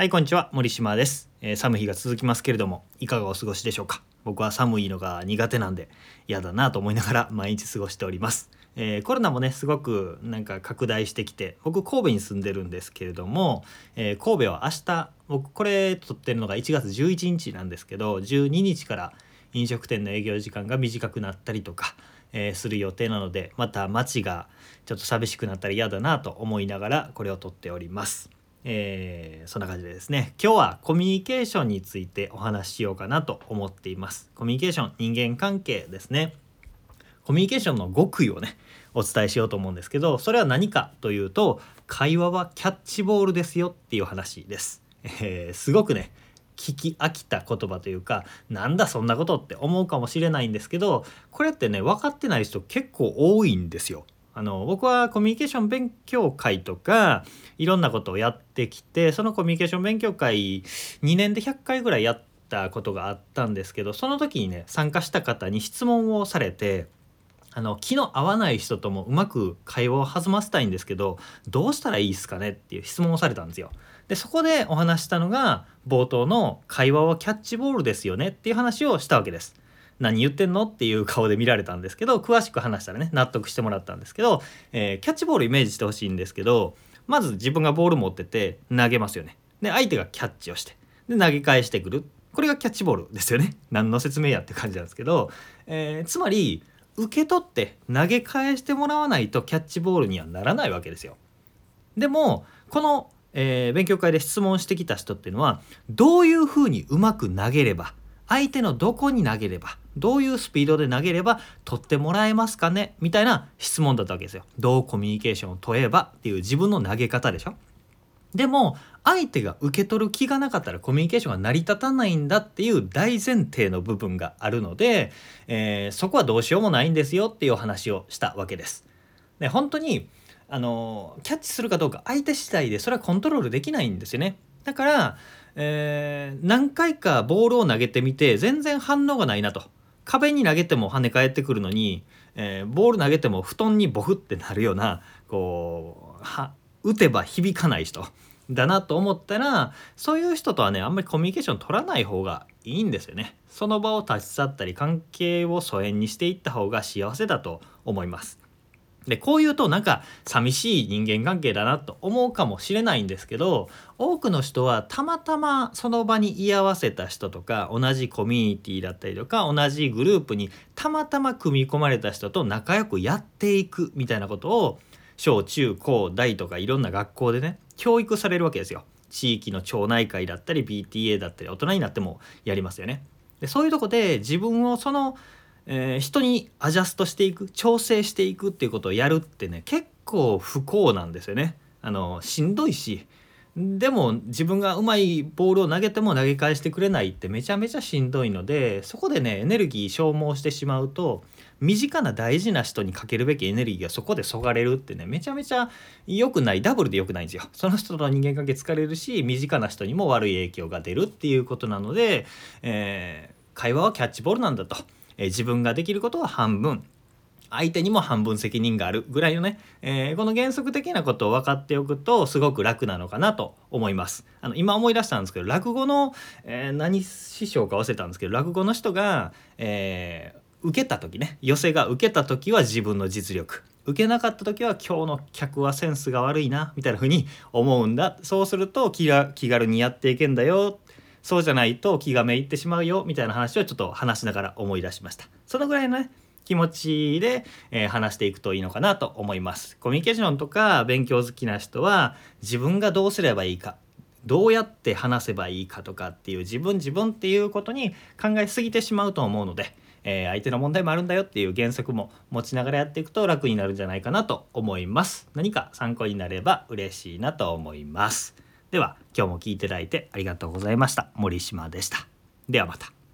はいこんにちは。森島です、えー、寒い日が続きますけれどもいかがお過ごしでしょうか？僕は寒いのが苦手なんで嫌だなと思いながら毎日過ごしております、えー、コロナもねすごくなんか拡大してきて僕神戸に住んでるんですけれども、えー、神戸は明日僕これ撮ってるのが1月11日なんですけど12日から飲食店の営業時間が短くなったりとか、え、する予定なのでまた街がちょっと寂しくなったら嫌だなと思いながらこれを撮っております。えー、そんな感じでですね。今日はコミュニケーションについてお話ししようかなと思っています。コミュニケーション人間関係ですね。コミュニケーションの極意をねお伝えしようと思うんですけどそれは何かというと会話はキャッチボールですよっていう話です、えー、すごくね聞き飽きた言葉というかなんだそんなことって思うかもしれないんですけどこれってね分かってない人結構多いんですよ。あの僕はコミュニケーション勉強会とかいろんなことをやってきてそのコミュニケーション勉強会2年で100回ぐらいやったことがあったんですけどその時にね参加した方に質問をされてあの気の合わない人ともうまく会話を弾ませたいんですけどどうしたらいいですかねっていう質問をされたんですよ。でそこでお話したのが冒頭の会話はキャッチボールですよねっていう話をしたわけです。何言ってんの？っていう顔で見られたんですけど詳しく話したらね納得してもらったんですけど、えー、キャッチボールイメージしてほしいんですけどまず自分がボール持ってて投げますよね。で相手がキャッチをしてで投げ返してくる。これがキャッチボールですよね。何の説明やって感じなんですけど、えー、つまり受け取って投げ返してもらわないとキャッチボールにはならないわけですよ。でもこの、えー、勉強会で質問してきた人っていうのはどういうふうにうまく投げれば相手のどこに投げればどういうスピードで投げれば取ってもらえますかね？みたいな質問だったわけですよ。どうコミュニケーションを問えばっていう自分の投げ方でしょ。でも相手が受け取る気がなかったらコミュニケーションが成り立たないんだっていう大前提の部分があるので、えー、そこはどうしようもないんですよっていう話をしたわけです。で本当にあのキャッチするかどうか相手次第でそれはコントロールできないんですよね。だからえー、何回かボールを投げてみて全然反応がないなと壁に投げても跳ね返ってくるのに、えー、ボール投げても布団にボフってなるようなこうは打てば響かない人だなと思ったらそういう人とはねあんまりコミュニケーション取らない方がいいんですよね。その場を立ち去ったり関係を疎遠にしていった方が幸せだと思います。でこう言うとなんか寂しい人間関係だなと思うかもしれないんですけど多くの人はたまたまその場に居合わせた人とか同じコミュニティだったりとか同じグループにたまたま組み込まれた人と仲良くやっていくみたいなことを小中高大とかいろんな学校でね教育されるわけですよ。地域の町内会だったり PTA だったり大人になってもやりますよね。でそういうとこで自分をそのえー、人にアジャストしていく調整していくっていうことをやるってね結構不幸なんですよね。あのしんどいしでも自分がうまいボールを投げても投げ返してくれないってめちゃめちゃしんどいのでそこでねエネルギー消耗してしまうと身近な大事な人にかけるべきエネルギーがそこでそがれるってねめちゃめちゃ良くないダブルで良くないんですよ。その人と人間関係疲れるし身近な人にも悪い影響が出るっていうことなので、えー、会話はキャッチボールなんだと。え自分ができることは半分。相手にも半分責任があるぐらいのね、えー、この原則的なことを分かっておくとすごく楽なのかなと思います。あの今思い出したんですけど落語の、えー、何師匠か忘れたんですけど落語の人が、えー、受けた時ね寄せが受けた時は自分の実力。受けなかった時は今日の客はセンスが悪いなみたいな風に思うんだ。そうすると気気軽にやっていけんだよ。そうじゃないと気がめいってしまうよみたいな話をちょっと話しながら思い出しました。そのぐらいのね気持ちで、えー、話していくといいのかなと思います。コミュニケーションとか勉強好きな人は自分がどうすればいいかどうやって話せばいいかとかっていう自分自分っていうことに考えすぎてしまうと思うので、えー、相手の問題もあるんだよっていう原則も持ちながらやっていくと楽になるんじゃないかなと思います。何か参考になれば嬉しいなと思います。では今日も聞いていただいてありがとうございました。森島でした。ではまた。